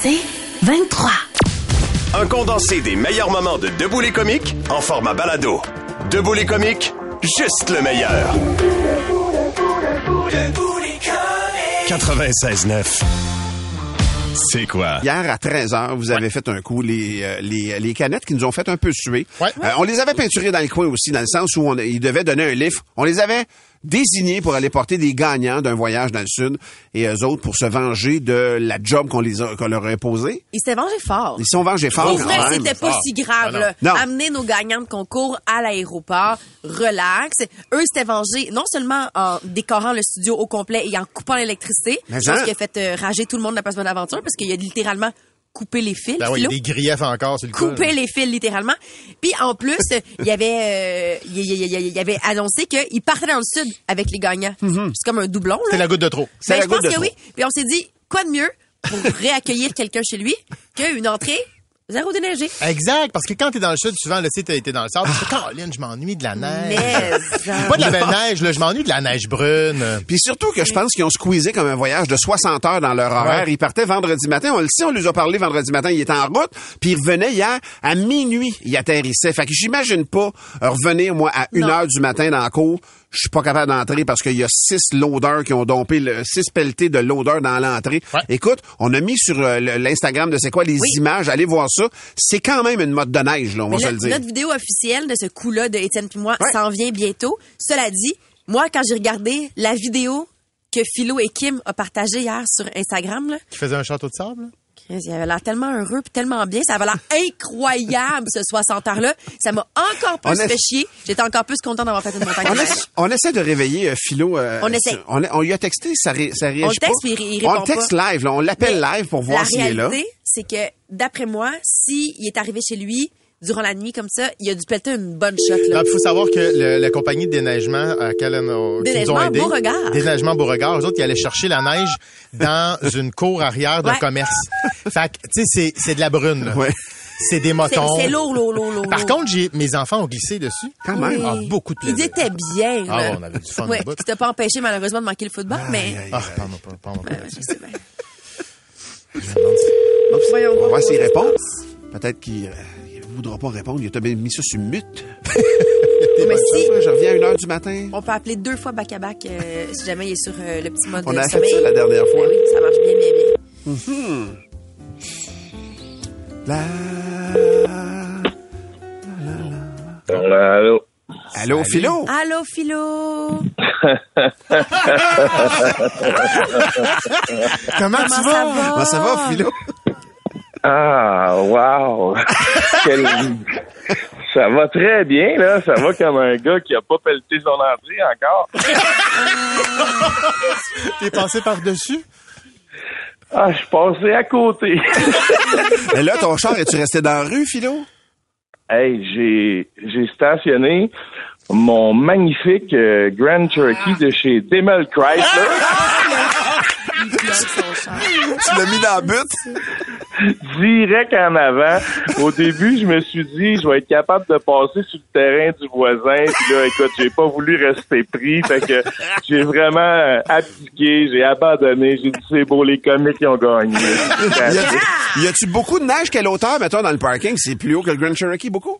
C'est 23. Un condensé des meilleurs moments de Debout les comiques en format balado. Debout les comiques, juste le meilleur. 96.9. C'est quoi? Hier à 13h, vous avez fait un coup les, euh, les, les canettes qui nous ont fait un peu suer. Ouais. Euh, on les avait peinturées dans le coin aussi, dans le sens où on, ils devaient donner un lift. On les avait désignés pour aller porter des gagnants d'un voyage dans le sud et eux autres pour se venger de la job qu'on les a, qu'on leur a imposée. Ils s'étaient vengés fort. Ils sont vengés fort Pour vrai, c'était pas fort. si grave. Ah, là. non. Amener nos gagnants de concours à l'aéroport, relax. Eux s'étaient vengés non seulement en décorant le studio au complet et en coupant l'électricité, Mais chose hein? qui a fait euh, rager tout le monde de la Place Bonaventure parce qu'il y a littéralement coupé les fils. Ben oui, il y a Philo. des griefs encore sur le couper les fils littéralement. Puis en plus, il y avait euh, il il il avait annoncé qu'il partait dans le sud avec les gagnants. C'est comme un doublon. C'est la goutte de trop. C'est Ben, la je pense de que trop. oui. Puis on s'est dit quoi de mieux pour réaccueillir quelqu'un chez lui qu'une entrée zéro déneigé. Exact, parce que quand t'es dans le sud, souvent, là, tu sais, t'as été dans le sable, tu fais, Caroline, je m'ennuie de la neige. Mais Pas de la belle neige, là, je m'ennuie de la neige brune. Puis surtout que je pense qu'ils ont squeezé comme un voyage de 60 heures dans leur horaire. Ouais. Ils partaient vendredi matin. On le sait, on lui a parlé vendredi matin. Il était en route. Puis il revenait hier à minuit. Il atterrissait. Fait que j'imagine pas revenir, moi, à 1 Non. heure du matin dans la cour. Je suis pas capable d'entrer parce qu'il y a six loaders qui ont dompé le, six pelletés de loaders dans l'entrée. Ouais. Écoute, on a mis sur euh, l'Instagram de c'est quoi les Oui. images? Allez voir ça. C'est quand même une mode de neige, là, on va se le- dire. notre vidéo officielle de ce coup-là de Étienne puis moi Ouais. s'en vient bientôt. Cela dit, moi, quand j'ai regardé la vidéo que Philo et Kim ont partagée hier sur Instagram, là, Qui faisait un château de sable, il avait l'air tellement heureux puis tellement bien. Ça avait l'air incroyable, ce 60 heures-là. Ça m'a encore plus fait chier. J'étais encore plus content d'avoir fait une montagne On, essa- on essaie de réveiller euh, Philo. euh, On essaie. On, on lui a texté, ça, ré, ça réagit On le texte, pas. puis il- il on texte pas. live, là, on l'appelle live pour voir La s'il est là. réalité, c'est que, d'après moi, s'il est arrivé chez lui durant la nuit comme ça, il a dû pelleter une bonne shot. Là. Il faut savoir que le- la compagnie de déneigement à qui nous ont Déneigement aidés, Beauregard. Déneigement Beauregard, eux autres, ils allaient chercher la neige dans une cour arrière d'un Ouais. commerce. Fait que, tu sais, c'est- c'est de la brune, là. Ouais. C'est des motons. c'est lourd, lourd, lourd, lourd. Par contre, j'ai, mes enfants ont glissé dessus. Quand même. Ah, beaucoup de Ils étaient bien. Ah là. on avait du fun Ouais, au bout. qui t'a pas empêché malheureusement de manquer le football, mais Ah, pas, parle-moi pas. je sais bien. On va voir voir. s'il répond. Peut-être qu'il euh, voudra pas répondre. Il a bien mis ça sur mute. Mais si Je reviens à 1 heure du matin. on peut appeler deux fois back à back euh, si jamais il est sur euh, le petit mode On de a fait sommeil. ça la dernière fois. Ben oui, ça marche bien, bien, bien. La... Allô? Allô, Philo? Allô, Philo! Comment, Comment tu ça vas? va? Comment ça va, Philo? Ah, wow! Quel- Ça va très bien, là. Ça va comme un gars qui a pas pelleté son entrée encore. T'es passé par-dessus? Ah, je suis passé à côté. Et là, ton char, es-tu resté dans la rue, Philo? hey, j'ai, j'ai stationné mon magnifique euh, Grand Cherokee de chez Demel Chrysler. Tu l'as mis dans la butte? Direct en avant. Au début, je me suis dit, je vais être capable de passer sur le terrain du voisin. Puis là, écoute, j'ai pas voulu rester pris. Fait que j'ai vraiment euh, abdiqué, j'ai abandonné. J'ai dit, c'est beau, les comiques qui ont gagné. Y a-tu beaucoup de neige? Quelle hauteur, mettons, dans le parking? C'est plus haut que le Grand Cherokee, beaucoup?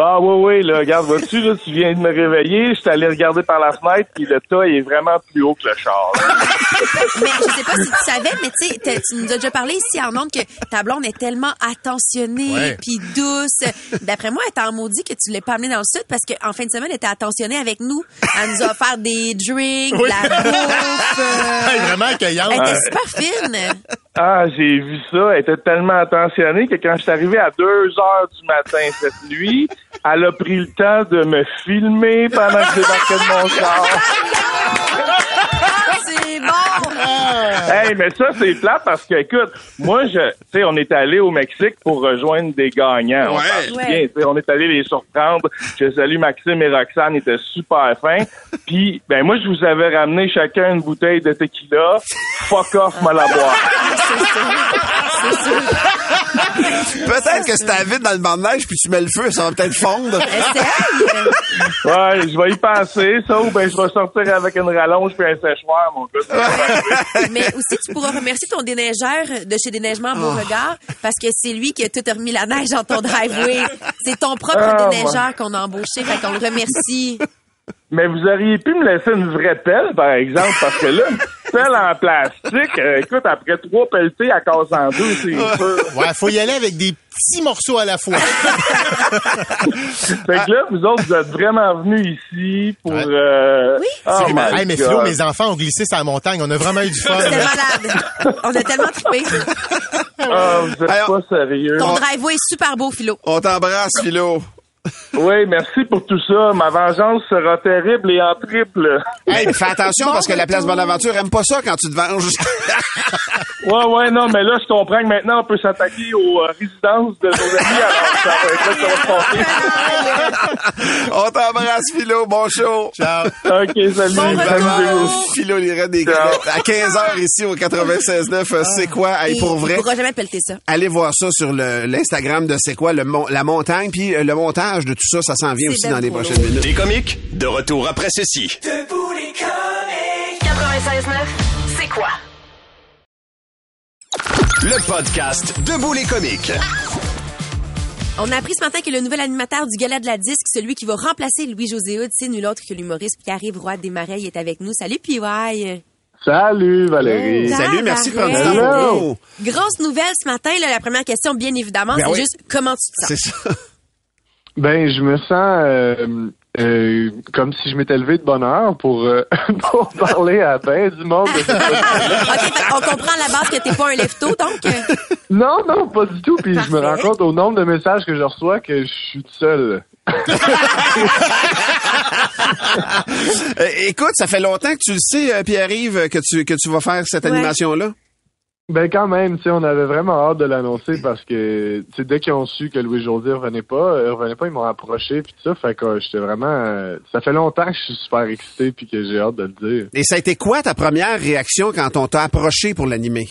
Ah oui, oui, là, regarde, vois-tu, là, tu viens de me réveiller, je suis allé regarder par la fenêtre, puis le tas il est vraiment plus haut que le char. Mais je sais pas si tu savais, mais tu sais, tu nous as déjà parlé ici en ondes que ta blonde est tellement attentionnée Ouais. puis douce. D'après moi, elle t'a maudit que tu l'aies pas amenée dans le sud parce qu'en fin de semaine, elle était attentionnée avec nous. Elle nous a offert des drinks, de la bouffe. Elle est euh, vraiment accueillante. Elle était super fine. Ah, j'ai vu ça, elle était tellement attentionnée que quand je suis arrivé à 2 heures du matin cette nuit, elle a pris le temps de me filmer pendant que j'ébarquais de mon char. Hey, mais ça, c'est plat parce que, écoute, moi, je, tu sais, on est allé au Mexique pour rejoindre des gagnants. On Ouais. Ouais. bien, tu sais, on est allé les surprendre. Je salue Maxime et Roxane, ils étaient super fins. Puis, ben, moi, je vous avais ramené chacun une bouteille de tequila. Fuck off, mal à boire. Peut-être que si t'as vite dans le banc de neige puis tu mets le feu, ça va peut-être fondre. Essaye. Ouais, je vais y penser, ça, ou ben je vais sortir avec une rallonge puis un séchoir, mon gars. Mais aussi, tu pourras remercier ton déneigeur de chez Déneigement Oh. Beauregard parce que c'est lui qui a tout remis la neige dans ton driveway. C'est ton propre Ah, déneigeur qu'on a embauché, fait qu'on le remercie. Mais vous auriez pu me laisser une vraie pelle, par exemple, parce que là, une pelle en plastique, euh, écoute, après trois pelletés, à casse en deux, c'est sûr. Ouais, faut y aller avec des petits morceaux à la fois. Fait que là, vous autres, vous êtes vraiment venus ici pour... Ouais. Euh... Oui. Oh my hey, mais. Philo, mes enfants ont glissé sur la montagne. On a vraiment eu du fun. C'était malade. On a tellement trippé. Ah, vous êtes Alors- pas sérieux. Ton driveway est super beau, Philo. On t'embrasse, Philo. Oui, merci pour tout ça. Ma vengeance sera terrible et en triple. Hey, fais attention parce que la place. Bonaventure aime pas ça quand tu te venges. Ouais, ouais, non, mais là, je comprends que maintenant, on peut s'attaquer aux euh, résidences de nos amis. Alors, ça va être là que ça va se passer. On t'embrasse, Philo. Bon show. Ciao. OK, salut. Bon Salut. Philo lirait des à 15h ici au 96.9. euh, C'est quoi? Hey, pour vrai. Il pourra jamais pelleter ça. Allez voir ça sur l'Instagram de C'est quoi, le la montagne. Puis euh, le de tout ça, ça s'en vient aussi dans les prochaines minutes. Les comiques, de retour après ceci. 96.9, c'est quoi? Le podcast Debout les comiques. On a appris ce matin que le nouvel animateur du Gala de la Disque, celui qui va remplacer Louis-José Hood, c'est nul autre que l'humoriste Pierre-Yves Roy Desmarais. Il est avec nous. Salut, PY. Salut, Valérie. Salut, merci de prendre Hello. Grosse nouvelle ce matin. Là, la première question, bien évidemment, Ben c'est oui. juste comment tu te sens? C'est ça. Ben, je me sens euh, euh, comme si je m'étais levé de bonne heure pour, euh, pour parler à ben du monde. de OK, on comprend à la base que t'es pas un lefto, donc. non, non, pas du tout. Puis je me rends compte au nombre de messages que je reçois que je suis tout seul. Écoute, ça fait longtemps que tu le sais, Pierre-Yves, que tu, que tu vas faire cette Ouais. animation-là. Ben quand même, tu sais, on avait vraiment hâte de l'annoncer parce que tu sais, dès qu'ils ont su que Louis José revenait pas, euh, revenait pas, ils m'ont approché puis tout ça. Fait que euh, j'étais vraiment. euh, ça fait longtemps que je suis super excité puis que j'ai hâte de le dire. Et ça a été quoi ta première réaction quand on t'a approché pour l'animer?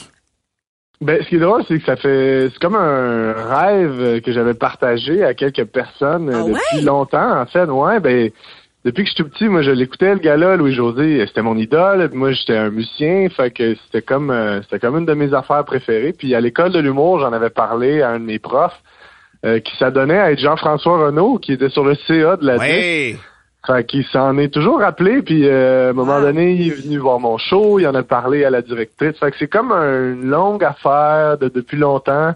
Ben, ce qui est drôle, c'est que ça fait, c'est comme un rêve que j'avais partagé à quelques personnes Ah depuis ouais? longtemps. En fait, ouais, ben, depuis que je suis tout petit, moi, je l'écoutais, le gars-là, Louis-José, c'était mon idole. Puis Moi, j'étais un musicien, fait que c'était comme, euh, c'était comme une de mes affaires préférées. Puis à l'école de l'humour, j'en avais parlé à un de mes profs, euh, qui s'adonnait à être Jean-François Renault, qui était sur le CA de la DIC. Oui. Fait qu'il s'en est toujours rappelé, puis euh, à un moment donné, il est venu voir mon show, il en a parlé à la directrice. Fait que c'est comme une longue affaire de depuis longtemps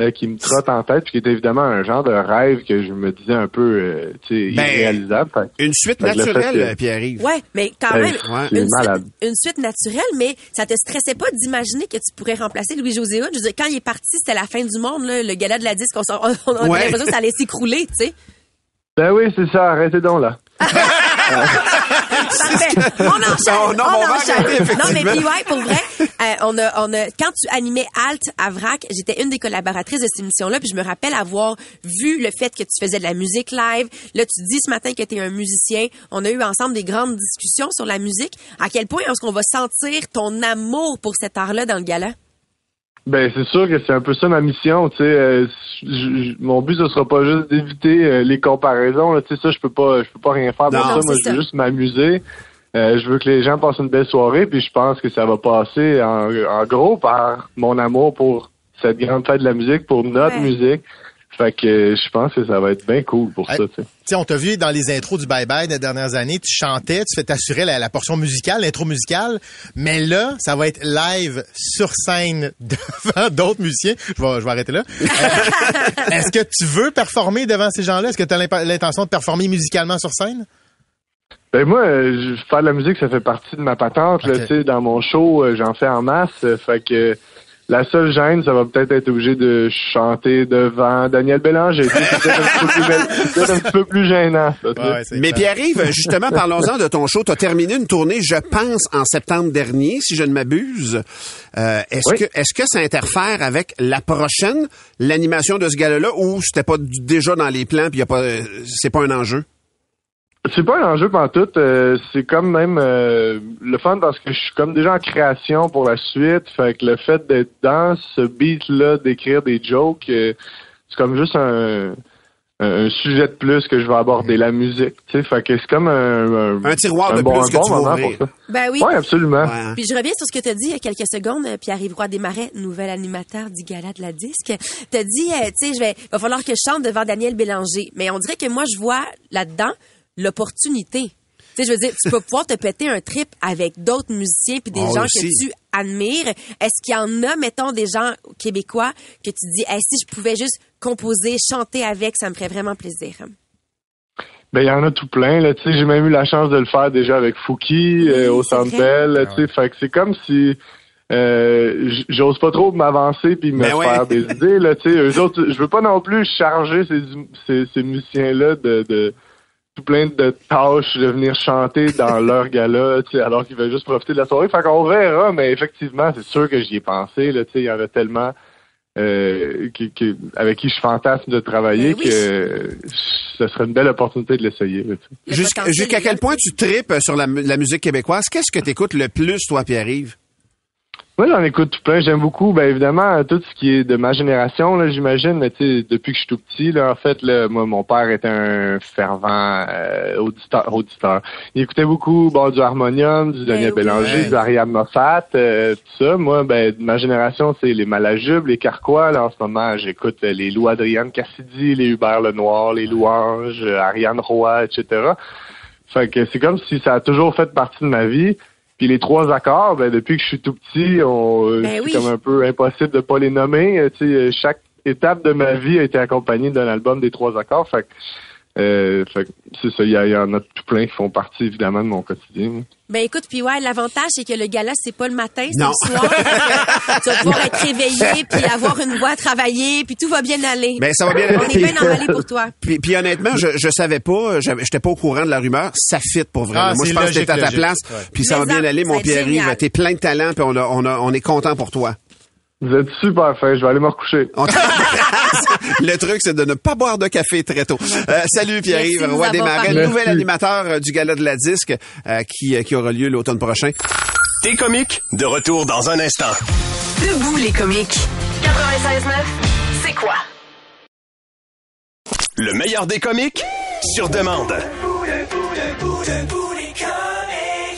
euh, qui me trotte en tête, puis qui est évidemment un genre de rêve que je me disais un peu, euh, tu sais, Ben, irréalisable. Fait Une suite naturelle, que- Pierre-Yves. Ouais, mais quand Ben, même, ouais, une, malade. suite, une suite naturelle, mais ça te stressait pas d'imaginer que tu pourrais remplacer Louis-José Hood? Je veux dire, quand il est parti, c'était la fin du monde, là, le gala de la disque, on, s'en- on, on Ouais. avait l'impression que ça allait s'écrouler, tu sais. Ben oui, c'est ça, arrêtez donc là. Parfait. On enchaîne. Non, non, on on enchaîne. arrêter, Non, mais effectivement. PY, pour vrai, euh, on a, on a, quand tu animais Alt à VRAC, j'étais une des collaboratrices de cette émission-là, puis je me rappelle avoir vu le fait que tu faisais de la musique live. Là, tu dis ce matin que tu es un musicien. On a eu ensemble des grandes discussions sur la musique. À quel point est-ce qu'on va sentir ton amour pour cet art-là dans le gala? Ben c'est sûr que c'est un peu ça ma mission, tu sais. euh, mon but ce sera pas juste d'éviter euh, les comparaisons, tu sais ça je peux pas, je peux pas rien faire pour ça. Moi je veux juste m'amuser. Euh, je veux que les gens passent une belle soirée, puis je pense que ça va passer en, en gros par mon amour pour cette grande fête de la musique, pour notre Ouais. musique. Fait que euh, je pense que ça va être bien cool pour ça, tu sais. On t'a vu dans les intros du Bye Bye des dernières années, tu chantais, tu fais t'assurer la, la portion musicale, l'intro musicale, mais là, ça va être live sur scène devant d'autres musiciens. Je vais, je vais arrêter là. Euh, Est-ce que tu veux performer devant ces gens-là? Est-ce que tu as l'intention de performer musicalement sur scène? Ben moi, euh, je- faire de la musique, ça fait partie de ma patente. là, dans mon show, euh, j'en fais en masse. fait que la seule gêne, ça va peut-être être obligé de chanter devant Daniel Bélanger. C'est peut-être un, petit peu plus- c'est peut-être un petit peu plus gênant. Ça, Mais. Pierre-Yves, justement, parlons-en de ton show. Tu as terminé une tournée, je pense, en septembre dernier, si je ne m'abuse. Euh, est-ce Oui. que est-ce que ça interfère avec la prochaine, l'animation de ce gala-là, ou c'était pas déjà dans les plans puis y a pas euh, c'est pas un enjeu? C'est pas un enjeu tout. Euh, c'est comme même euh, le fun parce que je suis comme déjà en création pour la suite. Fait que le fait d'être dans ce beat-là, d'écrire des jokes, euh, c'est comme juste un, un sujet de plus que je vais aborder, la musique. Tu sais, fait que c'est comme un, un, tiroir de bon, plus que bon tu moment pour ça. Ben oui. Oui, absolument. Ouais. Puis je reviens sur ce que tu as dit il y a quelques secondes, euh, Pierre-Yves Roy Desmarais, nouvel animateur du Gala de la Disque. Tu as dit, euh, tu sais, je vais, va falloir que je chante devant Daniel Bélanger. Mais on dirait que moi, je vois là-dedans l'opportunité. Tu sais, je veux dire, tu peux pouvoir te péter un trip avec d'autres musiciens puis des Oh, gens aussi. que tu admires. Est-ce qu'il y en a, mettons, des gens québécois que tu dis, hey, si je pouvais juste composer, chanter avec, ça me ferait vraiment plaisir. Ben il y en a tout plein là, tu sais, j'ai même eu la chance de le faire déjà avec Fouki euh, au Centre. Bell, tu sais, fait que c'est comme si euh, j'ose pas trop m'avancer puis me Ben ouais. faire des idées là, tu sais, eux autres, je veux pas non plus charger ces ces, ces musiciens là de, de tout plein de tâches de venir chanter dans leur gala, tu sais, alors qu'ils veulent juste profiter de la soirée. Fait qu'on verra, mais effectivement, c'est sûr que j'y ai pensé, là, tu sais, il y en a tellement euh, qui, qui- avec qui je fantasme de travailler Ben oui. que euh, ce serait une belle opportunité de l'essayer. Jusqu'à quel point tu tripes sur la, la musique québécoise? Qu'est-ce que tu écoutes le plus, toi, Pierre-Yves? Moi, j'en écoute tout plein. J'aime beaucoup, ben évidemment, tout ce qui est de ma génération, là, j'imagine. Mais tu sais, depuis que je suis tout petit, là, en fait, là, moi, mon père était un fervent euh, auditeur, auditeur. Il écoutait beaucoup, bon, du harmonium, du Daniel oui. Bélanger, du Ariane Moffat, euh, tout ça. Moi, ben, de ma génération, c'est les Malajubes, les Carquois. Là, en ce moment, j'écoute euh, les Lou Adrienne Cassidy, les Hubert Lenoir, les Louanges, euh, Ariane Roy, etc. Fait que c'est comme si ça a toujours fait partie de ma vie. Puis les trois accords, ben, depuis que je suis tout petit, on, euh, Ben c'est oui. comme un peu impossible de pas les nommer. Euh, Tu sais, euh, chaque étape de ma vie a été accompagnée d'un album des trois accords. Fait que, euh, fait que c'est ça, il y, en a tout plein qui font partie évidemment de mon quotidien. Ben écoute, puis ouais, l'avantage c'est que le gala c'est pas le matin, c'est le soir. tu vas pouvoir être réveillé puis avoir une voix à travailler, puis tout va bien aller. Ben, ça va bien On aller. est bien emballé pour toi. Puis, puis honnêtement, je, je savais pas, j'étais pas au courant de la rumeur. Ça fit pour vrai. Ah, Moi, je pense que t'es à ta logique, place. ouais. Puis ça Mais va bien aller, mon Pierre-Yves. T'es plein de talent, puis on, a- on, a- on est content pour toi. Vous êtes super fin, je vais aller me recoucher. Le truc, c'est de ne pas boire de café très tôt. Euh, salut Pierre-Yves, Roi Desmarais, parlé. nouvel animateur euh, du Gala de la Disque euh, qui, qui aura lieu l'automne prochain. T'es comique, de retour dans un instant. Debout les comiques. 96.9, c'est quoi? Le meilleur des comiques, sur demande.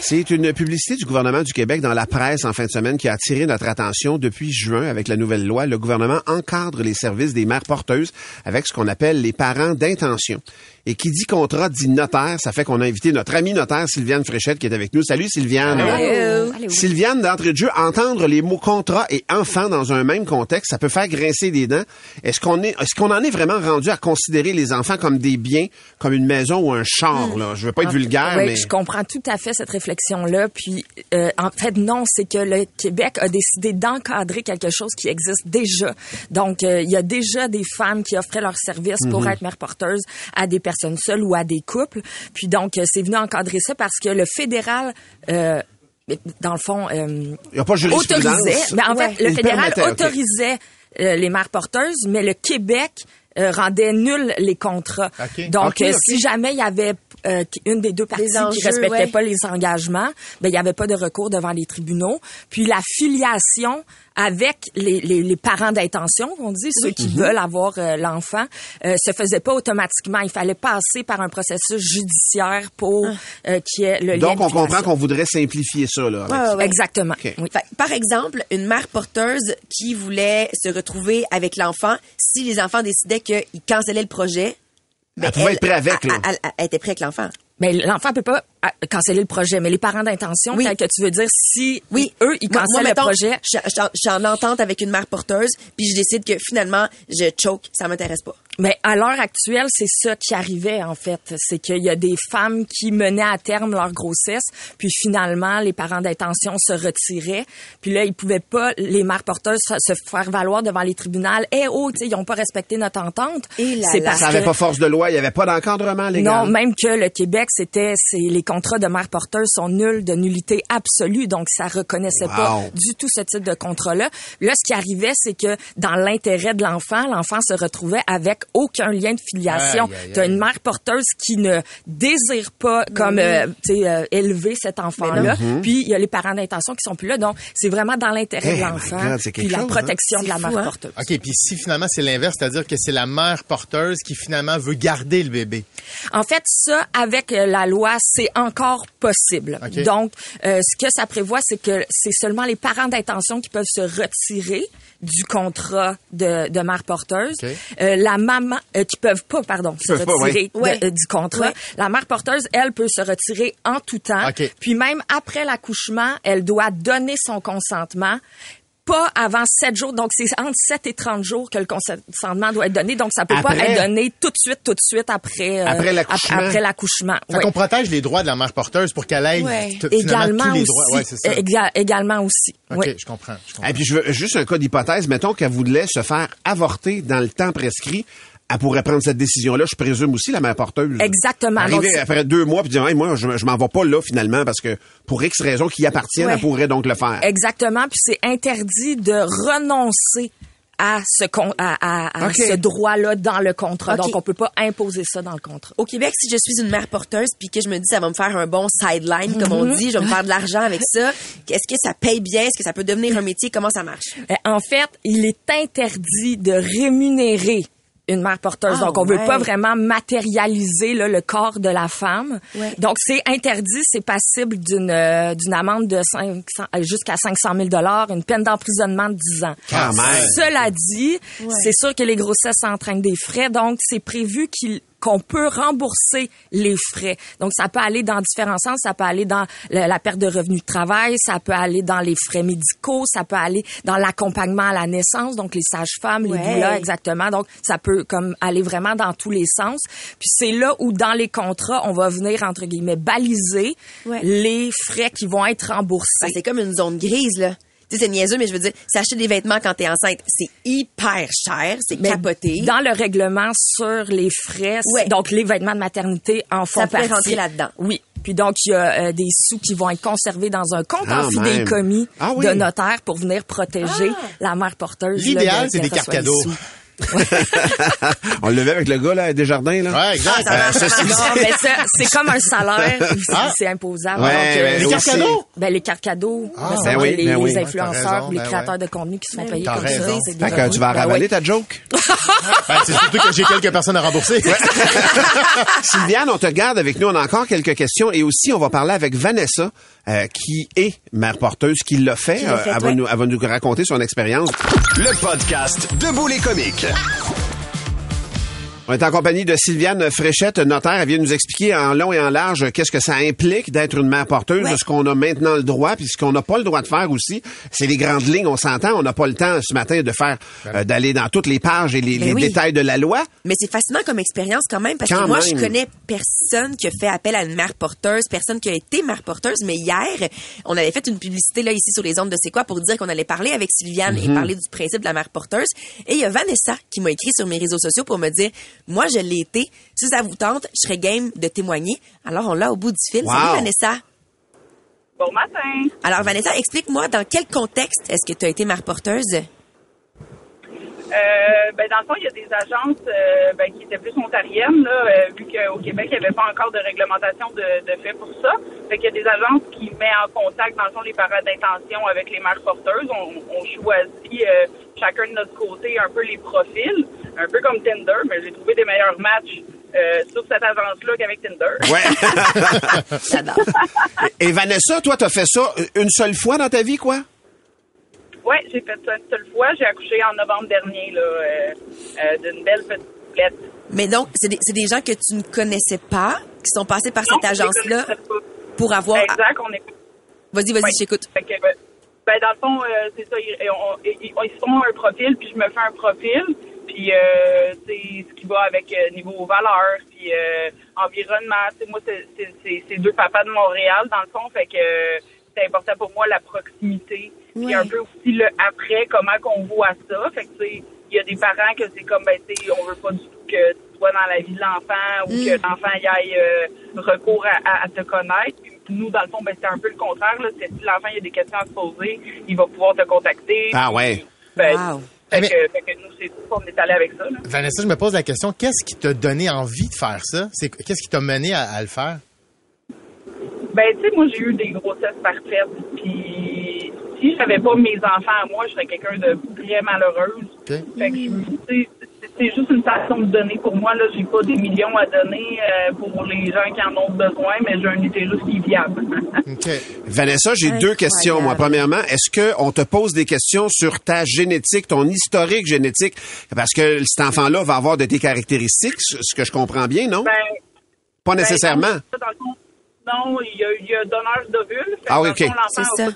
C'est une publicité du gouvernement du Québec dans la presse en fin de semaine qui a attiré notre attention depuis juin avec la nouvelle loi. Le gouvernement encadre les services des mères porteuses avec ce qu'on appelle les parents d'intention. Et qui dit contrat dit notaire, ça fait qu'on a invité notre amie notaire Sylviane Fréchette qui est avec nous. Salut Sylviane. Allô? Sylviane, d'entrée de jeu, entendre les mots contrat et enfant dans un même contexte, ça peut faire grincer des dents. Est-ce qu'on est, est-ce qu'on en est vraiment rendu à considérer les enfants comme des biens, comme une maison ou un char, là? Je veux pas être vulgaire, Oui, mais. je comprends tout à fait cette réflexion-là. Puis, euh, en fait, non, c'est que le Québec a décidé d'encadrer quelque chose qui existe déjà. Donc, euh, il y a déjà des femmes qui offraient leurs services Mhm. pour être mère porteuse à des personnes seules ou à des couples. Puis donc, euh, c'est venu encadrer ça parce que le fédéral... Euh, dans le fond, euh, Il n'y a pas de autorisait, mais en Ouais. fait, le fédéral autorisait euh, les mères porteuses, mais le Québec euh, rendait nul les contrats. Donc, euh, si jamais il y avait euh, une des deux parties enjeux, qui respectait ouais. pas les engagements, ben il y avait pas de recours devant les tribunaux. Puis la filiation avec les, les, les parents d'intention, on dit, ceux qui Mhm. veulent avoir euh, l'enfant, euh, se faisait pas automatiquement. Il fallait passer par un processus judiciaire pour euh, qu'il y ait le lien Donc, de on comprend qu'on voudrait simplifier ça, là. avec Ouais. Exactement. Ok. Oui. Fait, par exemple, une mère porteuse qui voulait se retrouver avec l'enfant, si les enfants décidaient qu'ils cancellaient le projet, ben, Elle pouvait être prête avec, elle, là. elle- elle- elle était prête avec l'enfant. Mais l'enfant peut pas ah, canceller le projet, mais les parents d'intention, Oui. que tu veux dire, si Oui, eux, ils cancellent moi, le mettons, projet, Je, je- je suis en entente avec une mère porteuse, puis je décide que finalement, je choke, ça m'intéresse pas. Mais à l'heure actuelle, c'est ça qui arrivait en fait, c'est qu'il y a des femmes qui menaient à terme leur grossesse, puis finalement les parents d'intention se retiraient, puis là ils pouvaient pas les mères porteuses se faire valoir devant les tribunaux. Eh oh, tu sais, ils ont pas respecté notre entente. Et là c'est là. parce Ça n'avait que pas force de loi, il n'y avait pas d'encadrement légal. non, même que le Québec, c'était, c'est les contrats de mère porteuse sont nuls de nullité absolue, donc ça reconnaissait pas du tout ce type de contrat-là. Là, ce qui arrivait, c'est que dans l'intérêt de l'enfant, l'enfant se retrouvait avec aucun lien de filiation. Tu as une mère porteuse qui ne désire pas comme euh, tu sais, euh, élever cet enfant-là. Puis il y a les parents d'intention qui sont plus là. Donc c'est vraiment dans l'intérêt Eh, de l'enfant puis la chose, hein. protection de la mère fou, hein? porteuse. OK, puis si finalement c'est l'inverse, c'est-à-dire que c'est la mère porteuse qui finalement veut garder le bébé. En fait, ça, avec euh, la loi, c'est encore possible. OK. Donc, euh, ce que ça prévoit, c'est que c'est seulement les parents d'intention qui peuvent se retirer du contrat de, de mère porteuse. Euh, la maman, euh, qui peuvent pas, pardon, se pas, retirer ouais. de- Ouais. euh, du contrat. Ouais. La mère porteuse, elle, peut se retirer en tout temps. Puis même après l'accouchement, elle doit donner son consentement. Pas avant 7 jours. Donc, c'est entre 7 et 30 jours que le consentement doit être donné. Donc, ça peut Après? pas être donné tout de suite, tout de suite après, euh, Après l'accouchement. ap- Après l'accouchement. Fait qu'on protège les droits de la mère porteuse pour qu'elle finalement Également tous les aussi. droits. Ouais, c'est ça. Éga- également aussi. OK, oui. je comprends. Je comprends. Et puis, je veux juste un cas d'hypothèse. Mettons qu'elle voulait se faire avorter dans le temps prescrit. Elle pourrait prendre cette décision-là, je présume aussi, la mère porteuse. Exactement. Arriver Donc, après deux mois puis dire, Hey, moi, je, je m'en vais pas là, finalement, parce que pour X raisons qui y appartiennent, Ouais. elle pourrait donc le faire. Exactement. Puis c'est interdit de renoncer à ce con- à, à- à ce droit-là dans le contrat. Donc on peut pas imposer ça dans le contrat. Au Québec, si je suis une mère porteuse puis que je me dis ça va me faire un bon sideline, comme on dit, je vais me faire de l'argent avec ça, est-ce que ça paye bien? Est-ce que ça peut devenir un métier? Comment ça marche? Euh, En fait, il est interdit de rémunérer une mère porteuse. Ah, Donc, on veut pas vraiment matérialiser là, le corps de la femme. Ouais. Donc, c'est interdit, c'est passible d'une euh, d'une amende de 500 euh, jusqu'à 500 000 dollars, une peine d'emprisonnement de 10 ans. Quand même. Cela dit, c'est sûr que les grossesses entraînent des frais, donc c'est prévu qu'il qu'on peut rembourser les frais. Donc, ça peut aller dans différents sens. Ça peut aller dans la, la perte de revenus de travail, ça peut aller dans les frais médicaux, ça peut aller dans l'accompagnement à la naissance, donc les sages-femmes, Ouais. les doulas, exactement. Donc, ça peut comme aller vraiment dans tous les sens. Puis c'est là où, dans les contrats, on va venir, entre guillemets, baliser Ouais. les frais qui vont être remboursés. Ben, c'est comme une zone grise, là. Tu sais, c'est niaiseux, mais je veux dire, s'acheter des vêtements quand t'es enceinte, c'est hyper cher, c'est capoté. Dans le règlement sur les frais, Ouais. donc les vêtements de maternité en font Ça partie. rentrer là-dedans. Oui. Puis donc, il y a euh, des sous qui vont être conservés dans un compte Ah, en fidéicommis. Ah oui. de notaire pour venir protéger la mère porteuse. L'idéal, c'est des les carcados. sous. On le levait avec le gars, là, des jardins, là. Ouais, exact. Euh, mais ça, c'est comme un salaire, Ah. c'est imposable. Ouais, Donc, euh, ben, Les cartes cadeaux? Ben, les cartes cadeaux, Ah. ben, Ben oui, les, ben oui. les influenceurs, raison, les ben créateurs ouais. de contenu qui se font payer comme raison. ça. c'est Fait des- que tu vas Ben ravaler ta joke. Ben, c'est surtout que j'ai quelques personnes à rembourser. Sylviane, on te garde avec nous. On a encore quelques questions. Et aussi, on va parler avec Vanessa, euh, qui est mère porteuse, qui l'a fait. Qui Euh, fait, elle, va ouais. nous, elle va nous raconter son expérience. Le podcast Debout les comiques. Yeah. On est en compagnie de Sylviane Fréchette, notaire. Elle vient nous expliquer en long et en large qu'est-ce que ça implique d'être une mère porteuse, Ouais. ce qu'on a maintenant le droit, puis ce qu'on n'a pas le droit de faire aussi. C'est les grandes lignes, on s'entend. On n'a pas le temps ce matin de faire, euh, d'aller dans toutes les pages et les, Ben les oui. détails de la loi. Mais c'est fascinant comme expérience quand même parce Quand que moi même. je connais personne qui a fait appel à une mère porteuse, personne qui a été mère porteuse, mais hier, on avait fait une publicité là ici sur les ondes de c'est quoi pour dire qu'on allait parler avec Sylviane Mhm. et parler du principe de la mère porteuse et il y a Vanessa qui m'a écrit sur mes réseaux sociaux pour me dire moi je l'ai été, si ça vous tente, je serais game de témoigner. Alors on l'a au bout du fil. Wow. Salut Vanessa. Bon matin. Alors Vanessa, explique-moi dans quel contexte est-ce que tu as été mère porteuse? Euh, ben, dans le fond, il y a des agences euh, ben, qui étaient plus ontariennes, là, euh, vu qu'au Québec, il n'y avait pas encore de réglementation de, de fait pour ça. Fait qu'il y a des agences qui mettent en contact, dans le fond, les parents d'intention avec les mères porteuses. On, on choisit euh, chacun de notre côté un peu les profils, un peu comme Tinder, mais j'ai trouvé des meilleurs matchs euh, sur cette agence-là qu'avec Tinder. Ouais. J'adore. et Vanessa, toi, t'as fait ça une seule fois dans ta vie, quoi? Oui, j'ai fait ça une seule fois. J'ai accouché en novembre dernier là, euh, euh, d'une belle petite poulette. Mais donc, c'est des, c'est des gens que tu ne connaissais pas, qui sont passés par Non, cette agence-là pour avoir... Exact, on est Vas-y, vas-y, Ouais. Fait que, ben, dans le fond, euh, c'est ça. Ils, on- ils- ils se font un profil, puis je me fais un profil. Puis, euh, c'est ce qui va avec euh, niveau valeur, puis euh, environnement. Tu sais, moi, c'est- c'est c'est- c'est deux papas de Montréal, dans le fond. Fait que c'est important pour moi la proximité. Puis Ouais. un peu aussi le après, comment qu'on voit ça. Fait que, tu sais, il y a des parents que c'est comme, ben, tu sais, on veut pas du tout que tu sois dans la vie de l'enfant ou que l'enfant y aille euh, recours à, à- à te connaître. Puis nous, dans le fond, ben, c'est un peu le contraire. Là. C'est si l'enfant il a des questions à se poser, il va pouvoir te contacter. Ah ouais. Ben, Wow. Fait, Mais- que, fait que nous, c'est on est allé avec ça. Là. Vanessa, je me pose la question, qu'est-ce qui t'a donné envie de faire ça? C'est Qu'est-ce qui t'a mené à, à le faire? Ben, tu sais, moi, j'ai eu des grossesses parfaites. Puis, si j'avais pas mes enfants à moi, je serais quelqu'un de très malheureuse. OK. Fait que, tu sais, c'est- c'est juste une façon de donner pour moi. Là, j'ai pas des millions à donner euh, pour les gens qui en ont besoin, mais j'ai un utérus qui est viable. OK. Vanessa, j'ai deux questions. Moi, premièrement, est-ce que on te pose des questions sur ta génétique, ton historique génétique, parce que cet enfant-là va avoir de tes caractéristiques, ce ce que je comprends bien, non? Ben, Pas ben, nécessairement. dans- dans le fond, non, il y a, il y a donneur d'ovules. Fait que Ah oui, ok. C'est ça.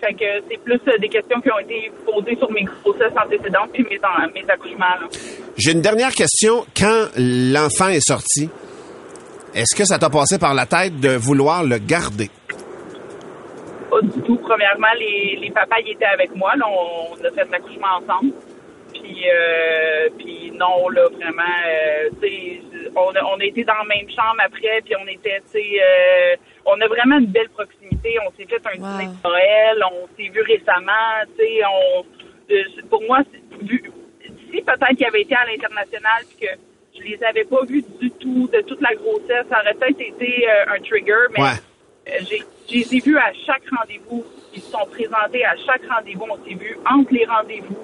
Fait que c'est plus euh, des questions qui ont été posées sur mes grossesses antécédentes puis mes, en- mes accouchements. Là. J'ai une dernière question. Quand l'enfant est sorti, est-ce que ça t'a passé par la tête de vouloir le garder? Pas du tout. Premièrement, les, les papas ils étaient avec moi. Là, on, on a fait l'accouchement ensemble. Puis, euh, puis non, là, vraiment, euh, tu sais, on a, on a été dans la même chambre après, puis on était, tu sais, euh, on a vraiment une belle proximité. On s'est fait un Wow. dîner de Noël, on s'est vu récemment, tu sais, on, euh, pour moi, vu, si peut-être qu'il avait été à l'international, puis que je les avais pas vus du tout, de toute la grossesse, ça aurait peut-être été euh, un trigger, mais Ouais. j'ai, je les ai vus à chaque rendez-vous. Ils se sont présentés à chaque rendez-vous. On s'est vus entre les rendez-vous.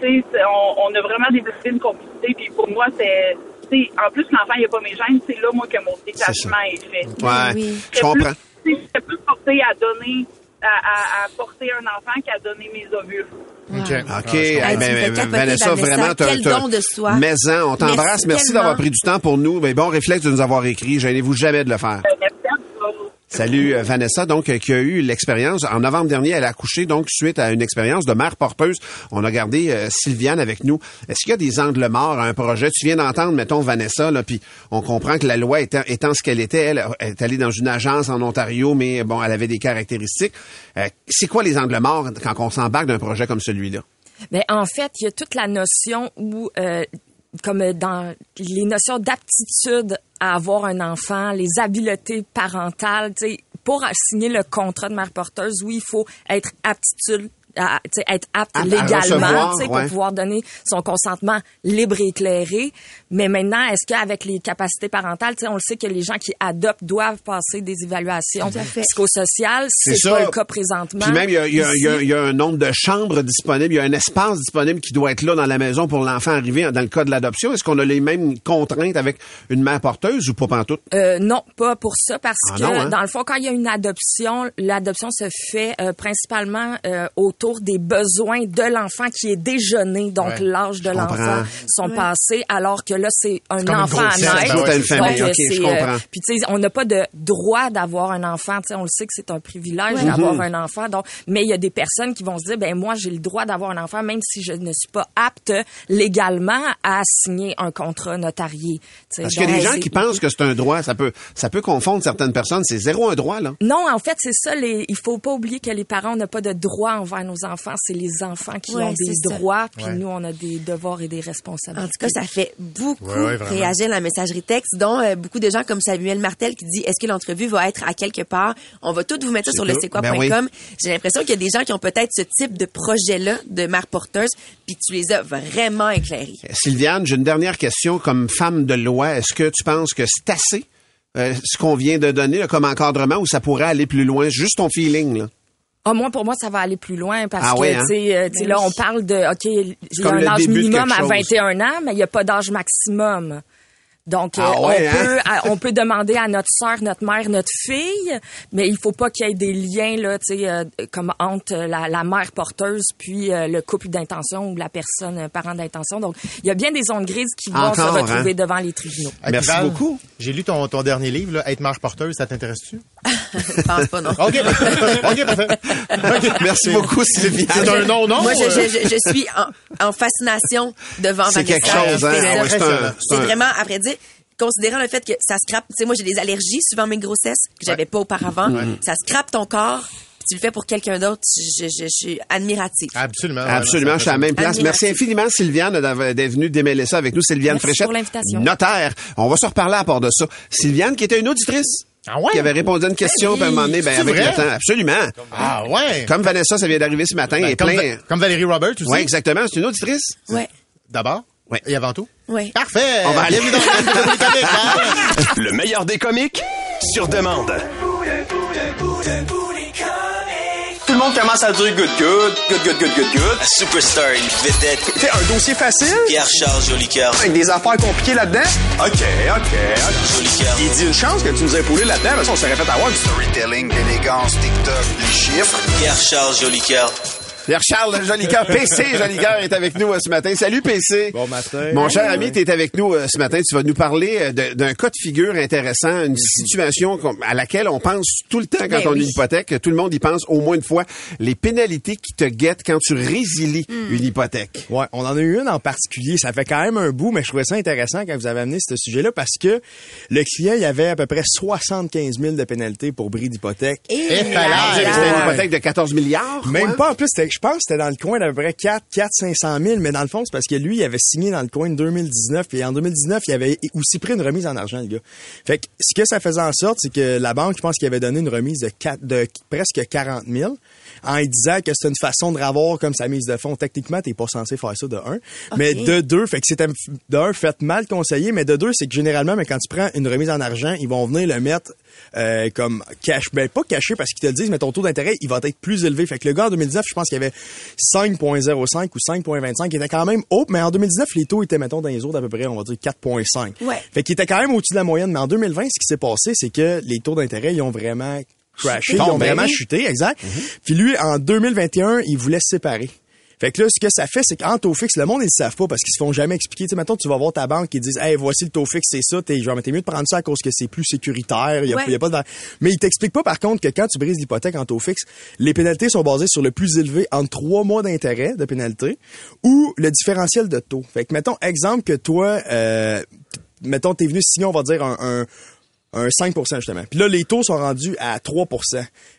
Tu sais, c'est- on, on a vraiment développé une complicité. Puis pour moi, c'est, sais, en plus l'enfant il a pas mes gènes. C'est là moi que mon détachement est, fait. Ouais, oui. je comprends. Tu j'étais plus portée à donner, à, à, à porter un enfant qu'à donner mes ovules. OK. OK. Ah, tu ben, capoter, Vanessa, vraiment, Quel t'as- don de soi. On t'embrasse. Merci d'avoir pris du temps pour nous. Mais bon réflexe de nous avoir écrit. Gênez-vous jamais de le faire. Euh, merci à vous. Salut euh, Vanessa, donc euh, qui a eu l'expérience en novembre dernier, elle a accouché donc suite à une expérience de mère porteuse. On a gardé euh, Sylviane avec nous. Est-ce qu'il y a des angles morts à un projet? Tu viens d'entendre, mettons Vanessa, là, puis on comprend que la loi étant, ce qu'elle était, elle, est allée dans une agence en Ontario, mais bon, elle avait des caractéristiques. C'est quoi les angles morts quand on s'embarque d'un projet comme celui-là? Mais en fait, il y a toute la notion où, comme dans les notions d'aptitude à avoir un enfant, les habiletés parentales, tu sais, pour signer le contrat de mère porteuse, oui, il faut être aptitude à, être apte À- à légalement ouais. pour pouvoir donner son consentement libre et éclairé. Mais maintenant, est-ce qu'avec les capacités parentales, on le sait que les gens qui adoptent doivent passer des évaluations psychosociales? C'est pas le cas présentement. Puis même, il y a, il y a- il y a- Ici. il y a un nombre de chambres disponibles, il y a un espace disponible qui doit être là dans la maison pour l'enfant arrivé dans le cas de l'adoption. Est-ce qu'on a les mêmes contraintes avec une mère porteuse ou pas pantoute? Euh, non, pas pour ça, parce Ah que non, hein? dans le fond, quand il y a une adoption, l'adoption se fait euh, principalement euh, autour des besoins de l'enfant qui est déjà né, donc Ouais, l'âge de l'enfant sont passés, alors que là c'est un enfant à naître. ben ouais, Donc, euh, je puis tu sais, on n'a pas de droit d'avoir un enfant. Tu sais, on le sait que c'est un privilège d'avoir un enfant. Donc, mais il y a des personnes qui vont se dire, ben moi j'ai le droit d'avoir un enfant, même si je ne suis pas apte légalement à signer un contrat notarié. Parce qu'il y a des gens c'est- qui pensent que c'est un droit. Ça peut, ça peut confondre certaines personnes. C'est zéro un droit, là. Non, en fait, c'est ça. Les, il faut pas oublier que les parents n'ont pas de droits envers nos enfants. C'est les enfants qui Ouais, ont des c'est droits, puis Ouais. nous, on a des devoirs et des En responsabilités. tout cas, ça fait beaucoup Ouais, ouais, vraiment. réagir la messagerie texte, dont euh, beaucoup de gens comme Samuel Martel qui dit est-ce que l'entrevue va être à quelque part? On va tout vous mettre ça C'est sur le tout. c'est quoi Ben oui. J'ai l'impression qu'il y a des gens qui ont peut-être ce type de projet-là de mère porteuse, puis tu les as vraiment éclairés. Sylviane, j'ai une dernière question. Comme femme de loi, est-ce que tu penses que c'est assez euh, ce qu'on vient de donner là, comme encadrement ou ça pourrait aller plus loin? Juste ton feeling, là. Ah, moi, pour moi, ça va aller plus loin parce Ah que, ouais, hein? tu sais, euh, tu sais, là, on parle de, OK, le un âge minimum à chose. 21 ans, mais il n'y a pas d'âge maximum. Donc, Ah euh, ouais, on, hein? peut, à- on peut demander à notre sœur, notre mère, notre fille, mais il faut pas qu'il y ait des liens là, tu sais, euh, comme entre la, la mère porteuse puis euh, le couple d'intention ou la personne euh, parent d'intention. Donc, il y a bien des zones grises qui vont Encore, se retrouver hein? devant les tribunaux. Merci Val, beaucoup. J'ai lu ton, ton dernier livre, là, Être mère porteuse, ça t'intéresse-tu? Je pense pas, non. OK, OK, parfait. OK. Merci beaucoup, Sylviane. C'est un non-non? Moi, je, euh? je, je, suis en, en fascination devant C'est Vanessa. quelque chose, hein? C'est Ah ouais, c'est un- C'est vraiment, à vrai dire, considérant le fait que ça scrape, tu sais, moi, j'ai des allergies suivant mes grossesses que j'avais pas auparavant. Ça scrape ton corps, puis tu le fais pour quelqu'un d'autre. Je, je, je suis admirative. Absolument. Absolument, je suis à la même place. Admiratif. Merci infiniment, Sylviane, d'avoir- d'être venue démêler ça avec nous. Sylviane Merci Fréchette, pour l'invitation. notaire. On va se reparler à part de ça. Sylviane, qui était une auditrice. Ah ouais? qui avait répondu à une question, puis à un moment donné, ben, avec vrai? le temps. Absolument. Ah ouais? Comme Vanessa, ça vient d'arriver ce matin. Ben, et comme, plein. Va- comme Valérie Robert aussi? Oui, exactement. C'est une auditrice. Ouais. D'abord? Ouais. Et avant tout? Ouais. Parfait! On va aller- dans le comique, hein? Le meilleur des comiques sur demande. Tout le monde commence à dire good, good, good, good, good, good, good. Un superstar, une vedette. T'es un dossier facile? Pierre-Charles Jolicoeur. Avec des affaires compliquées là-dedans? OK, OK, OK. Jolicoeur. Il dit une chance que tu nous aies foulé là-dedans, parce qu'on s'aurait fait avoir du Storytelling, l'élégance, TikTok, les chiffres. Pierre-Charles Jolicoeur. Pierre-Charles Jolicoeur, PC Jolicoeur est avec nous euh, ce matin. Salut PC. Bon matin. Mon cher ami, tu es avec nous euh, ce matin. Tu vas nous parler euh, d'un cas de figure intéressant, une situation qu'on- à laquelle on pense tout le temps quand Ben on a oui. une hypothèque. Tout le monde y pense au moins une fois. Les pénalités qui te guettent quand tu résilies Hmm. une hypothèque. Ouais, on en a eu une en particulier. Ça fait quand même un bout, mais je trouvais ça intéressant quand vous avez amené ce sujet-là parce que le client, il avait à peu près 75 000 de pénalité pour bris d'hypothèque. Et Et là, là, une hypothèque de 14 milliards. Même quoi? pas, en plus, c'était- je pense que c'était dans le coin d'à peu près 4, 4, 500 000, mais dans le fond, c'est parce que lui, il avait signé dans le coin de 2019, puis en 2019, il avait aussi pris une remise en argent, le gars. Fait que ce que ça faisait en sorte, c'est que la banque, je pense qu'il avait donné une remise de, 4, de presque 40 000 en lui disant que c'était une façon de ravoir comme sa mise de fonds. Techniquement, t'es pas censé faire ça de un. Mais de deux, fait que c'était de un, fait mal conseillé, mais de deux, c'est que généralement, mais quand tu prends une remise en argent, ils vont venir le mettre euh, comme cash, ben pas caché parce qu'ils te le disent, mais ton taux d'intérêt, il va être plus élevé. Fait que le gars en 2019, je pense qu'il y avait 5.05 ou 5.25, qui était quand même haut, mais en 2019, les taux étaient, mettons, dans les autres d'à peu près, on va dire 4.5. Ouais. Fait qu'il était quand même au-dessus de la moyenne, mais en 2020, ce qui s'est passé, c'est que les taux d'intérêt, ils ont vraiment crashé, ils ont vraiment chuté, exact. Puis lui, en 2021, il voulait se séparer. Fait que là, ce que ça fait, c'est qu'en taux fixe, le monde, ils le savent pas parce qu'ils se font jamais expliquer. Tu sais, mettons, tu vas voir ta banque qui disent, hey, voici le taux fixe, c'est ça. T'es, genre, mais t'es mieux de prendre ça à cause que c'est plus sécuritaire. Il y a, Ouais. y a pas de... Mais ils t'expliquent pas, par contre, que quand tu brises l'hypothèque en taux fixe, les pénalités sont basées sur le plus élevé entre trois mois d'intérêt de pénalité ou le différentiel de taux. Fait que, mettons, exemple que toi, euh, mettons, t'es venu signer, on va dire, un, un un 5% justement. Puis là, les taux sont rendus à 3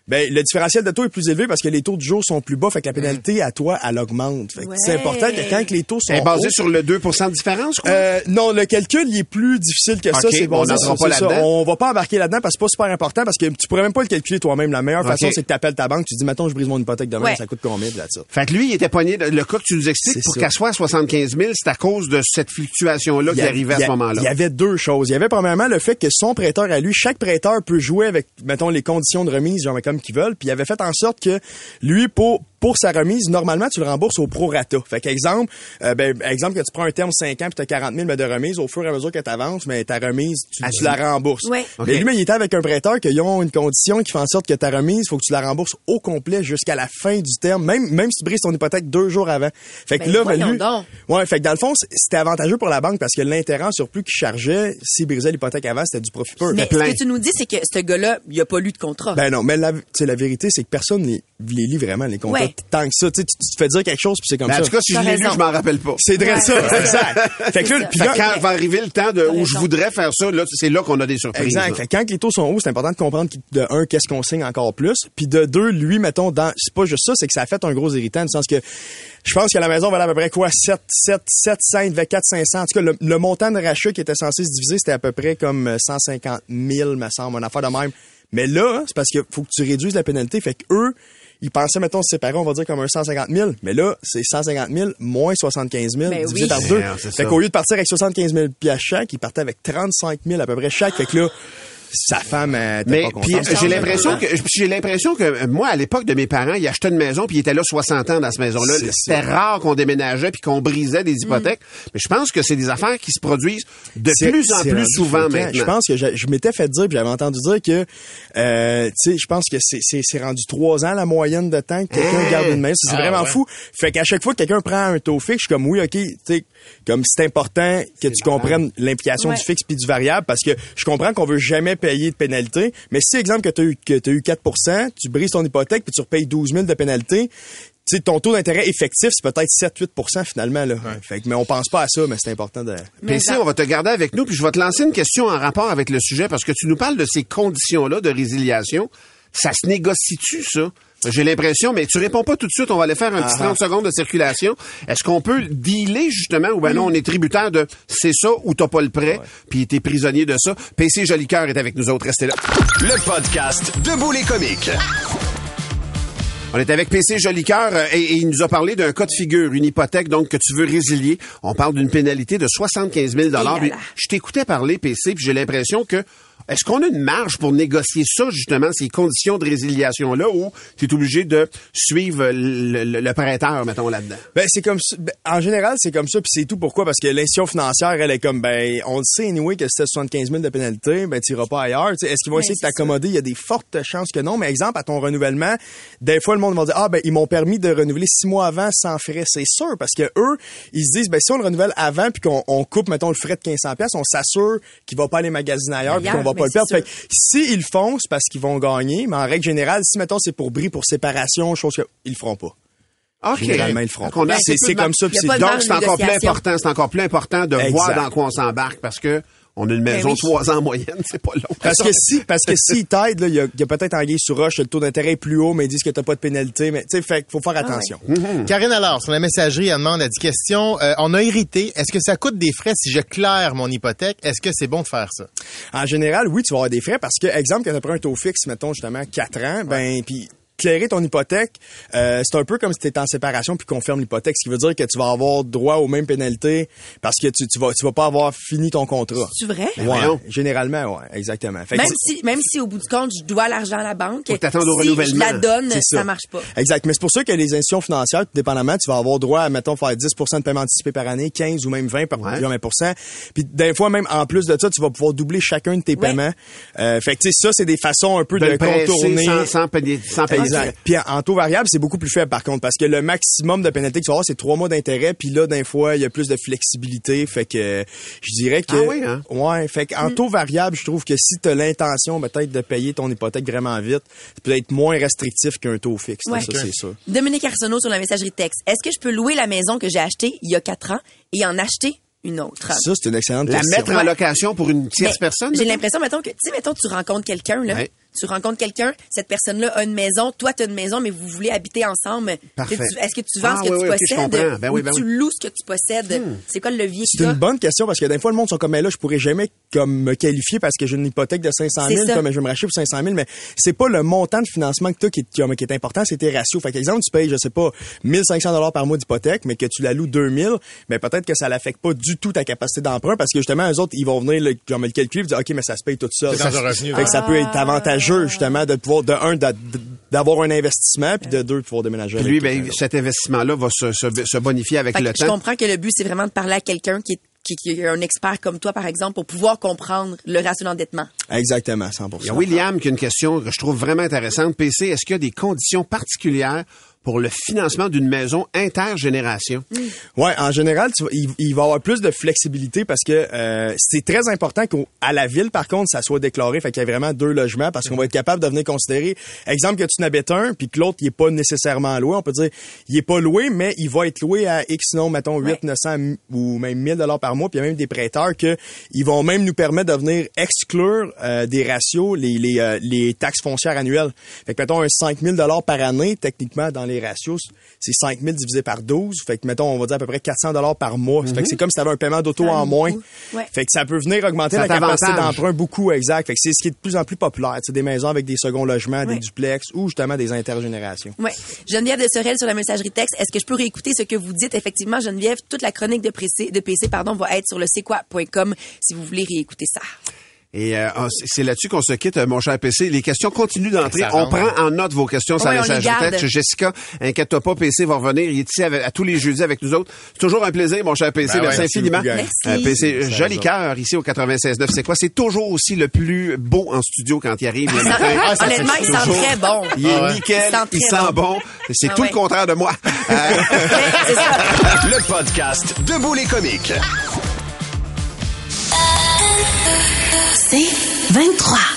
Ben, le différentiel de taux est plus élevé parce que les taux du jour sont plus bas, fait que la pénalité à toi, elle augmente. Fait que Ouais. c'est important que quand que les taux sont Elle est basée hauts, sur le 2% de différence, quoi? euh, non, le calcul, il est plus difficile que ça. C'est on basé n'entrera sur pas ça. là-dedans. On va pas embarquer là-dedans parce que c'est pas super important parce que tu pourrais même pas le calculer toi-même. La meilleure façon, c'est que tu appelles ta banque, tu dis, mettons, je brise mon hypothèque demain, Ouais. ça coûte combien, puis là-dessus. Fait que lui, il était poigné. de- Le cas que tu nous expliques, C'est pour qu'elle soit à 75 000, c'est à cause de cette fluctuation-là qui arrivait à ce moment-là. Il y avait deux choses. Il y avait premièrement le fait que son prêteur à lui, chaque prêteur peut jouer avec, mettons, les conditions de remise, genre comme qu'ils veulent. Puis il avait fait en sorte que lui, pour pour sa remise, normalement, tu le rembourses au prorata. Fait qu'exemple, euh, ben, exemple que tu prends un terme 5 ans puis tu as 40 000 de remise, au fur et à mesure que tu avances, mais ta remise, tu, tu la rembourses. Mais lui, mais il était avec un prêteur qui ont une condition qui fait en sorte que ta remise, faut que tu la rembourses au complet jusqu'à la fin du terme, même même si tu brises ton hypothèque deux jours avant. Fait que Ben, là, ben, lui, donc. ouais, fait que dans le fond, c'était avantageux pour la banque parce que l'intérêt surplus qu'il chargeait, s'il brisait l'hypothèque avant, c'était du profit pur. Mais plein. ce que tu nous dis, c'est que ce gars-là, il a pas lu de contrat. Ben non, mais la, la vérité, c'est que personne les, les lit vraiment, les contrats. Ouais. Tant que ça, tu sais, tu tu te fais dire quelque chose, puis c'est comme Mais ça. en tout cas, si je l'ai lu, je m'en rappelle pas. c'est vrai Ouais. ça, exact. Fait que là, Fait que quand va arriver le temps de, où je voudrais faire ça, là, c'est là qu'on a des surprises. Exact. là. Fait que quand les taux sont hauts, c'est important de comprendre de un qu'est-ce qu'on signe encore plus, puis de deux, lui mettons dans c'est pas juste ça, c'est que ça a fait un gros irritant dans le sens que je pense que la maison valait à peu près quoi? 7 7 7 5 4 500. En tout cas, le, le montant de rachat qui était censé se diviser, c'était à peu près comme euh, 150 000 me semble, une affaire de même. Mais là, c'est parce qu'il faut que tu réduises la pénalité, fait que eux ils pensaient, mettons, se séparer, on va dire comme un 150 000. Mais là, c'est 150 000 moins 75 000 Ben divisé oui. par deux. Merde, c'est Fait qu'au lieu de partir avec 75 000 piastres chaque, ils partaient avec 35 000 à peu près chaque. Fait que là, sa femme euh, était Mais pas puis j'ai l'impression que j'ai l'impression que euh, moi à l'époque de mes parents, ils achetaient une maison puis ils étaient là 60 ans dans cette maison-là. C'est C'était rare qu'on déménageait puis qu'on brisait des hypothèques. Mais je pense que c'est des affaires qui se produisent de plus en plus souvent fréquent. maintenant. Je pense que je, je m'étais fait dire, puis j'avais entendu dire que, euh, tu sais, je pense que c'est, c'est, c'est rendu trois ans la moyenne de temps que quelqu'un garde une maison. C'est Ah, vraiment ouais. fou. Fait qu'à chaque fois que quelqu'un prend un taux fixe, je suis comme oui, ok, tu sais, comme c'est important que tu comprennes l'implication Ouais. du fixe puis du variable, parce que je comprends qu'on veut jamais payer de pénalité, mais si exemple que tu as eu que t'as eu 4% tu brises ton hypothèque puis tu repayes 12 000 de pénalité. Tu sais, ton taux d'intérêt effectif, c'est peut-être 7-8% finalement. Là. Fait que, mais on pense pas à ça, mais c'est important de... Mais PC, on va te garder avec nous, puis je vais te lancer une question en rapport avec le sujet, parce que tu nous parles de ces conditions-là de résiliation. Ça se négocie-tu, ça? J'ai l'impression, mais tu réponds pas tout de suite, on va aller faire un petit Ah 30 secondes de circulation. Est-ce qu'on peut dealer justement ou ben non, on est tributaire de c'est ça ou t'as pas le prêt, puis t'es prisonnier de ça. PC Jolicoeur est avec nous autres, restez là. Le podcast Debout les comiques. On est avec PC Jolicoeur euh, et, et il nous a parlé d'un cas de figure, une hypothèque donc que tu veux résilier. On parle d'une pénalité de 75 000 Et là Puis là. Je t'écoutais parler, PC, puis j'ai l'impression que est-ce qu'on a une marge pour négocier ça, justement, ces conditions de résiliation-là, ou tu es obligé de suivre le, le- le prêteur, mettons, là-dedans? Ben, c'est comme ça. Ben, en général, c'est comme ça, puis c'est tout. Pourquoi? Parce que l'institution financière, elle est comme, ben, on le sait, anyway, que c'était 75 000 de pénalité, ben, t'iras pas ailleurs. Tu sais, Est-ce qu'ils vont Ben, essayer de t'accommoder? Il y a des fortes chances que non. Mais exemple, à ton renouvellement, des fois, le monde va dire, ah, ben, ils m'ont permis de renouveler six mois avant sans frais. C'est sûr, parce que eux, ils se disent, ben, si on le renouvelle avant, puis qu'on on coupe, mettons, le frais de 1500 pièces, on s'assure qu'il va pas aller magasiner ailleurs, puis Ailleurs, qu'on va mais pas le perdre. c'est Fait que si ils le font, c'est parce qu'ils vont gagner. Mais en règle générale, si, mettons, c'est pour bris, pour séparation, chose qu'ils feront pas. OK. Généralement, ils le feront. Donc, on a- C'est- c'est comme ça, Donc, c'est encore plus important, c'est encore plus important de Exact. voir dans quoi on s'embarque parce que on a une maison oui. trois ans en moyenne, c'est pas long. Parce que si, parce que s'ils t'aident, là, il y a, il y a peut-être anguille sur roche, le taux d'intérêt est plus haut, mais ils disent que t'as pas de pénalité, mais tu sais, fait faut faire attention. Karine alors sur la messagerie, elle demande, elle dit question, euh, on a hérité, est-ce que ça coûte des frais si je claire mon hypothèque? Est-ce que c'est bon de faire ça? En général, oui, tu vas avoir des frais parce que, exemple, quand tu prends un taux fixe, mettons justement 4 ans, ben, puis clairer ton hypothèque, euh, c'est un peu comme si tu étais en séparation puis confirme l'hypothèque, ce qui veut dire que tu vas avoir droit aux mêmes pénalités parce que tu, tu vas tu vas pas avoir fini ton contrat. C'est vrai? Ouais, voyons. généralement, ouais, exactement. Fait que Même si, même si au bout du compte, je dois l'argent à la banque, Faut t'attendre au si renouvellement. je la donne, ça. ça. marche pas. Exact. Mais c'est pour ça que les institutions financières, tout dépendamment, tu vas avoir droit à, mettons, faire 10% de paiement anticipé par année, 15 ou même 20 par Ouais. 20 Puis des fois, même en plus de ça, tu vas pouvoir doubler chacun de tes Ouais. paiements. Euh, fait que, tu sais, ça, c'est des façons un peu de de, le presser contourner. sans, sans payer. Sans payer. Exact. Puis en taux variable, c'est beaucoup plus faible par contre parce que le maximum de pénalité que tu vas avoir, c'est trois mois d'intérêt. Puis là, d'un fois, il y a plus de flexibilité. Fait que je dirais que Ah oui, hein? ouais. Fait qu'en taux variable, je trouve que si tu as l'intention peut-être de payer ton hypothèque vraiment vite, c'est peut-être moins restrictif qu'un taux fixe. Ouais. Ça, c'est sûr. Dominique Arsenault sur la messagerie texte. Est-ce que je peux louer la maison que j'ai achetée il y a quatre ans et en acheter une autre? Ça, c'est une excellente La question. mettre en location pour une tierce Mais personne? J'ai l'impression, mettons, que, tu sais, mettons, tu rencontres quelqu'un, là. Ouais. Tu rencontres quelqu'un, cette personne-là a une maison, toi, tu as une maison, mais vous voulez habiter ensemble. Est-ce que tu vends Ah, ce que oui, tu oui, possèdes? comprends. Ben oui, ou ben tu loues ce que tu possèdes? C'est quoi le levier C'est une bonne question parce que des fois, le monde sont comme, mais là, je pourrais jamais comme me qualifier parce que j'ai une hypothèque de 500 000, C'est ça. comme je vais me racheter pour 500 000, mais c'est pas le montant de financement que tu as qui, est- qui est- qui est important, c'est tes ratios. Fait exemple, tu payes, je sais pas, 1500 dollars par mois d'hypothèque, mais que tu la loues 2000, mais peut-être que ça l'affecte pas du tout ta capacité d'emprunt parce que justement, eux autres, ils vont venir le, genre, me le calculer et dire, OK, mais ça se paye tout seul. Ça- revenu, fait que ça peut être avantageux, justement, de pouvoir, de un, d'a- d'avoir un investissement, puis de deux, de pouvoir déménager. Puis lui, ben, d'autre. cet investissement-là va se, se, se bonifier avec Fait le que je temps. comprends que le but, c'est vraiment de parler à quelqu'un qui est, qui, qui est un expert comme toi, par exemple, pour pouvoir comprendre le ratio d'endettement. Exactement, 100 Il y a William qui a une question que je trouve vraiment intéressante. PC, est-ce qu'il y a des conditions particulières pour le financement d'une maison intergénération? Ouais, en général, tu il, il va y avoir plus de flexibilité parce que euh, c'est très important qu'à la ville, par contre, ça soit déclaré, fait qu'il y a vraiment deux logements parce qu'on va être capable de venir considérer, exemple que tu n'habites un, puis que l'autre, il est pas nécessairement loué. On peut dire, il est pas loué, mais il va être loué à X, non, mettons 8, 900 ou même 1000 dollars par mois. Puis il y a même des prêteurs que ils vont même nous permettre de venir exclure euh, des ratios les, les, euh, les taxes foncières annuelles. Fait que mettons un 5000 dollars par année, techniquement dans les ratios, c'est 5000 divisé par 12. Fait que mettons on va dire à peu près 400 dollars par mois. Fait que c'est comme si tu avais un paiement d'auto en moins. Ouais. Fait que ça peut venir augmenter Ça la capacité d'emprunt beaucoup exact. Fait que c'est ce qui est de plus en plus populaire, c'est des maisons avec des seconds logements, Ouais. des duplex ou justement des intergénérations. Ouais. Geneviève de Sorel sur la messagerie texte. Est-ce que je peux réécouter ce que vous dites? Effectivement, Geneviève, toute la chronique de PC, de PC pardon, va être sur le c'est quoi.com si vous voulez réécouter ça. Et euh, ah, c'est- là-dessus qu'on se quitte, euh, mon cher PC. Les questions continuent d'entrer. Ça On prend en note vos questions sur Ouais, la texte. Jessica, inquiète-toi pas, PC va revenir. Il est ici avec- à tous les jeudis avec nous autres. C'est toujours un plaisir, mon cher PC. Ben Merci merci infiniment. Merci. Euh, PC, Ça joli cœur ici au 96.9. C'est quoi? C'est toujours aussi le plus beau en studio quand il arrive le Il sent- matin. Ah, ça, honnêtement, c'est il sent très bon. Il est Ah ouais. nickel, Il sent il sent bon. bon. C'est Ah tout ouais. le contraire de moi. Euh, ça. Le podcast Debout les comiques. C'est 23.